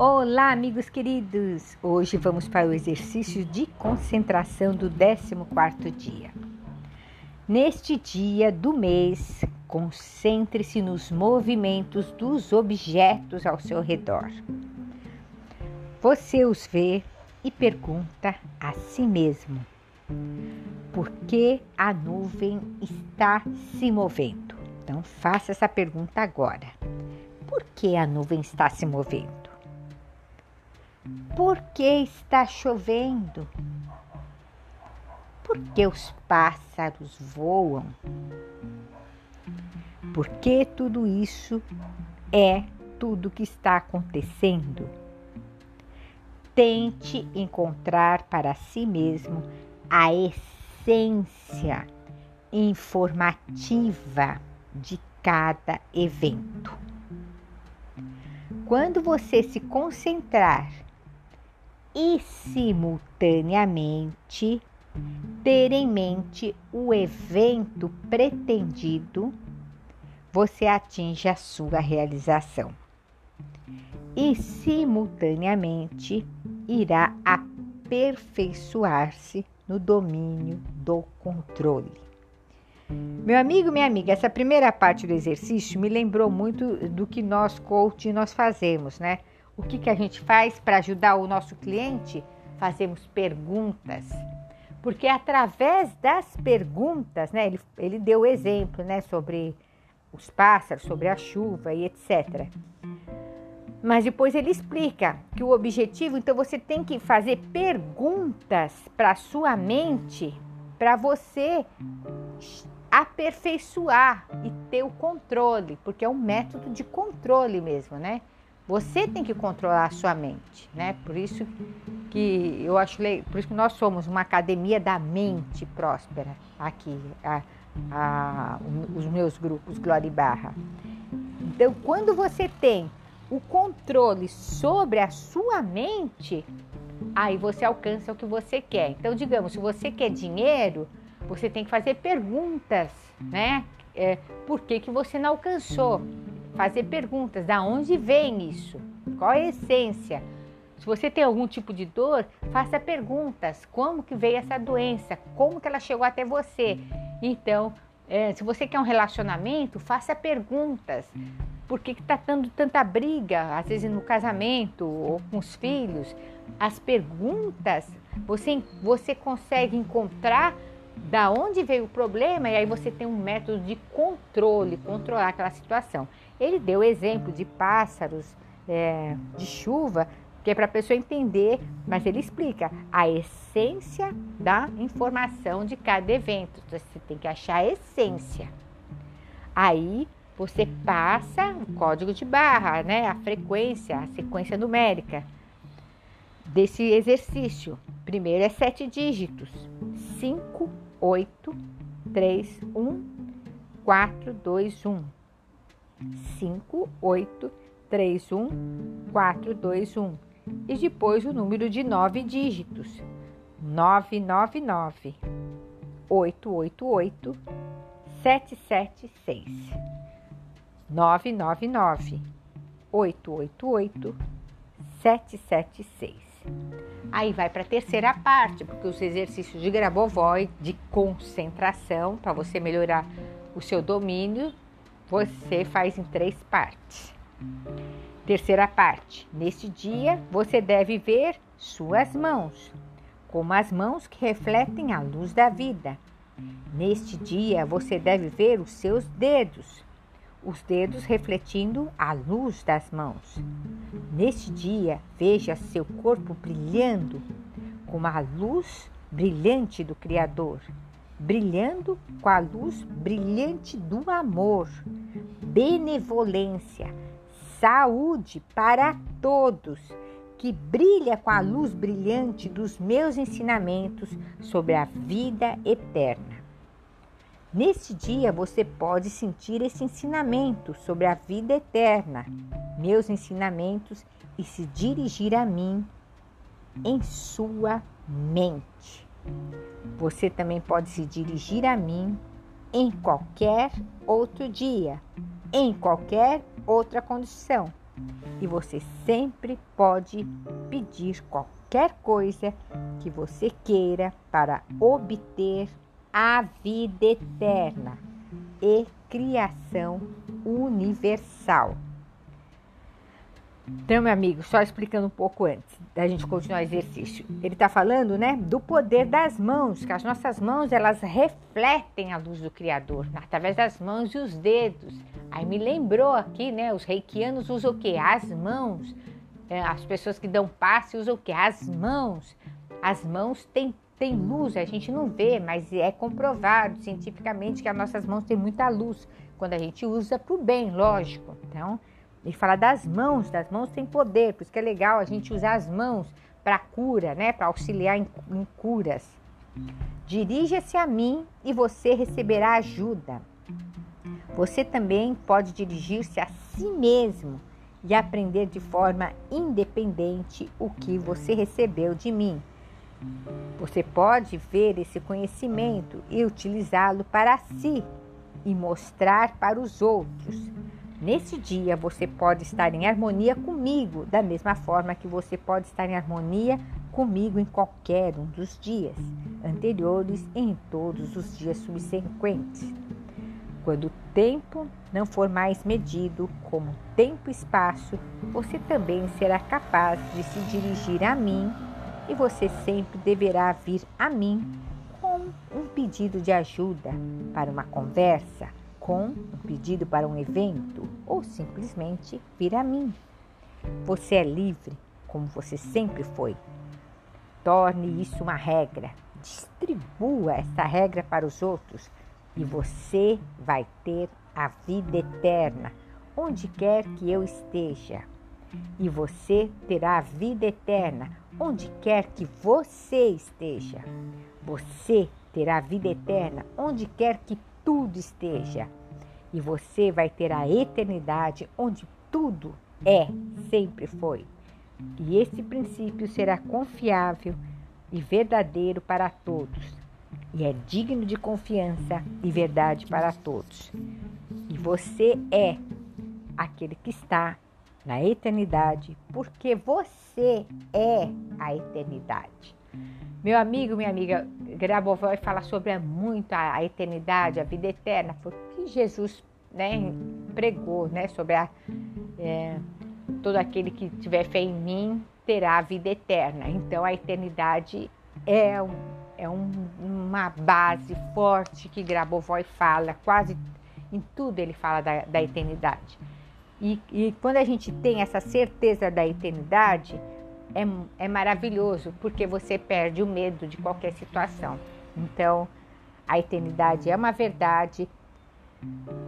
Olá, amigos queridos! Hoje vamos para o exercício de concentração do 14 dia. Neste dia do mês, concentre-se nos movimentos dos objetos ao seu redor. Você os vê e pergunta a si mesmo: por que a nuvem está se movendo? Então, faça essa pergunta agora. Por que a nuvem está se movendo? Por que está chovendo? Por que os pássaros voam? Por que tudo isso é tudo que está acontecendo? Tente encontrar para si mesmo a essência informativa de cada evento. Quando você se concentrar e simultaneamente ter em mente o evento pretendido, você atinge a sua realização. E simultaneamente irá aperfeiçoar-se no domínio do controle. Meu amigo, minha amiga, essa primeira parte do exercício me lembrou muito do que nós coach nós fazemos, né? O que, que a gente faz para ajudar o nosso cliente? Fazemos perguntas. Porque através das perguntas, né, ele, ele deu exemplo né, sobre os pássaros, sobre a chuva e etc. Mas depois ele explica que o objetivo, então você tem que fazer perguntas para sua mente, para você aperfeiçoar e ter o controle, porque é um método de controle mesmo, né? Você tem que controlar a sua mente, né? Por isso que eu acho, por isso que nós somos uma academia da mente próspera aqui, a, a, os meus grupos Glória e Barra. Então, quando você tem o controle sobre a sua mente, aí você alcança o que você quer. Então, digamos, se você quer dinheiro, você tem que fazer perguntas, né? É, por que, que você não alcançou? Fazer perguntas: da onde vem isso? Qual é a essência? Se você tem algum tipo de dor, faça perguntas: como que veio essa doença? Como que ela chegou até você? Então, é, se você quer um relacionamento, faça perguntas. Por que está dando tanta briga, às vezes no casamento ou com os filhos? As perguntas, você, você consegue encontrar da onde veio o problema e aí você tem um método de controle, controlar aquela situação. Ele deu exemplo de pássaros, é, de chuva, que é para a pessoa entender, mas ele explica a essência da informação de cada evento. Então, você tem que achar a essência. Aí você passa o código de barra, né? A frequência, a sequência numérica desse exercício. Primeiro é sete dígitos: 5, 8, 3, 1, 4, 2, 1. 5, 8, 3, 1, 4, 2, 1. E depois o número de nove dígitos: 999, 888, 776. 999, 888, 776. Aí vai para a terceira parte, porque os exercícios de Grabovoi, de concentração, para você melhorar o seu domínio você faz em três partes. Terceira parte: neste dia você deve ver suas mãos, como as mãos que refletem a luz da vida. Neste dia você deve ver os seus dedos, os dedos refletindo a luz das mãos. Neste dia, veja seu corpo brilhando como a luz brilhante do Criador brilhando com a luz brilhante do amor, benevolência, saúde para todos, que brilha com a luz brilhante dos meus ensinamentos sobre a vida eterna. Neste dia você pode sentir esse ensinamento sobre a vida eterna, meus ensinamentos, e se dirigir a mim em sua mente. Você também pode se dirigir a mim em qualquer outro dia, em qualquer outra condição, E você sempre pode pedir qualquer coisa que você queira para obter a vida eterna e criação universal. Então, meu amigo, só explicando um pouco antes da gente continuar o exercício. Ele está falando, né, do poder das mãos, que as nossas mãos elas refletem a luz do Criador através das mãos e os dedos. Aí me lembrou aqui, né, os reikianos usam o quê? As mãos. É, as pessoas que dão passe usam o quê? As mãos. As mãos têm tem luz, a gente não vê, mas é comprovado cientificamente que as nossas mãos têm muita luz quando a gente usa para o bem, lógico. Então, ele fala das mãos, das mãos tem poder, por isso que é legal a gente usar as mãos para cura, né? Para auxiliar em, em curas. Dirija-se a mim e você receberá ajuda. Você também pode dirigir-se a si mesmo e aprender de forma independente o que você recebeu de mim. Você pode ver esse conhecimento e utilizá-lo para si e mostrar para os outros. Nesse dia você pode estar em harmonia comigo, da mesma forma que você pode estar em harmonia comigo em qualquer um dos dias anteriores e em todos os dias subsequentes. Quando o tempo não for mais medido como tempo e espaço, você também será capaz de se dirigir a mim e você sempre deverá vir a mim com um pedido de ajuda para uma conversa com um pedido para um evento ou simplesmente vir a mim. Você é livre, como você sempre foi. Torne isso uma regra. Distribua essa regra para os outros e você vai ter a vida eterna, onde quer que eu esteja. E você terá a vida eterna, onde quer que você esteja. Você terá a vida eterna, onde quer que tudo esteja e você vai ter a eternidade onde tudo é, sempre foi. E esse princípio será confiável e verdadeiro para todos, e é digno de confiança e verdade para todos. E você é aquele que está na eternidade, porque você é a eternidade. Meu amigo, minha amiga, Grabovoi fala sobre muito a, a, eternidade, a vida eterna, porque Jesus né, pregou né, sobre a, é, todo aquele que tiver fé em mim terá a vida eterna. Então a eternidade é, é um, uma base forte que Grabovoi fala, quase em tudo ele fala da, da eternidade. E, e quando a gente tem essa certeza da eternidade, é, é maravilhoso, porque você perde o medo de qualquer situação. Então, a eternidade é uma verdade.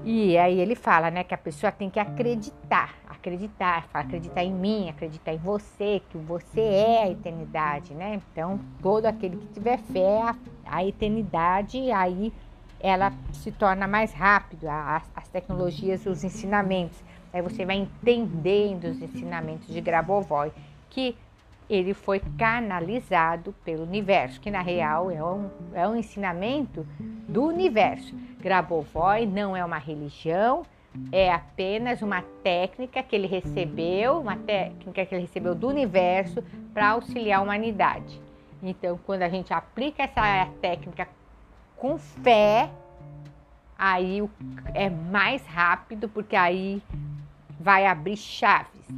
E aí ele fala, né, que a pessoa tem que acreditar, acreditar, acreditar em mim, acreditar em você, que você é a eternidade, né? Então, todo aquele que tiver fé, a, a eternidade, aí ela se torna mais rápido, as, as tecnologias, os ensinamentos. Aí você vai entendendo os ensinamentos de Grabovoi, que ele foi canalizado pelo universo, que na real é um, é um ensinamento do universo. Grabovoi não é uma religião, é apenas uma técnica que ele recebeu, uma técnica que ele recebeu do universo para auxiliar a humanidade. Então, quando a gente aplica essa técnica com fé, aí é mais rápido, porque aí vai abrir chaves.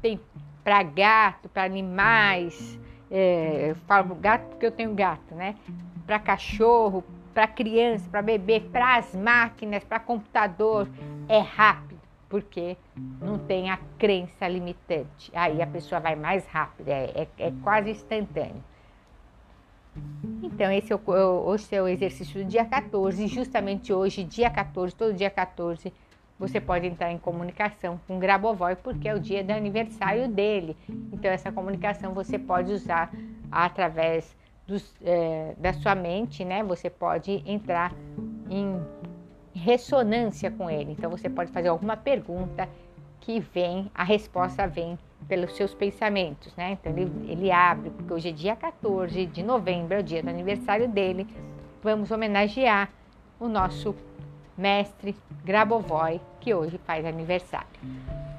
Tem para gato, para animais, é, eu falo gato porque eu tenho gato, né? Para cachorro, para criança, para bebê, para as máquinas, para computador, é rápido, porque não tem a crença limitante. Aí a pessoa vai mais rápido, é, é, é quase instantâneo. Então, esse é o, hoje é o exercício do dia 14, justamente hoje, dia 14, todo dia 14, você pode entrar em comunicação com Grabovoi porque é o dia do aniversário dele. Então essa comunicação você pode usar através dos, é, da sua mente, né? Você pode entrar em ressonância com ele. Então você pode fazer alguma pergunta que vem, a resposta vem pelos seus pensamentos, né? Então ele, ele abre, porque hoje é dia 14 de novembro, é o dia do aniversário dele. Vamos homenagear o nosso mestre Grabovoi, que hoje faz aniversário.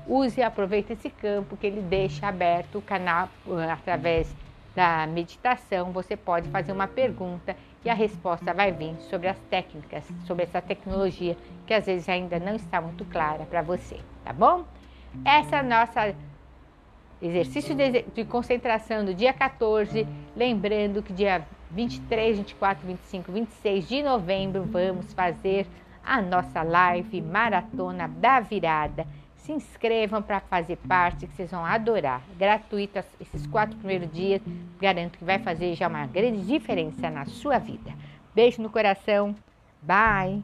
use e aproveite esse campo que ele deixa aberto o canal através da meditação. Você pode fazer uma pergunta e a resposta vai vir sobre as técnicas, sobre essa tecnologia que às vezes ainda não está muito clara para você, tá bom? Essa é nossa exercício de, concentração do dia 14, lembrando que dia 23, 24, 25, 26 de novembro vamos fazer a nossa live Maratona da Virada. Se inscrevam para fazer parte, que vocês vão adorar. Gratuita esses quatro primeiros dias, garanto que vai fazer já uma grande diferença na sua vida. Beijo no coração, bye!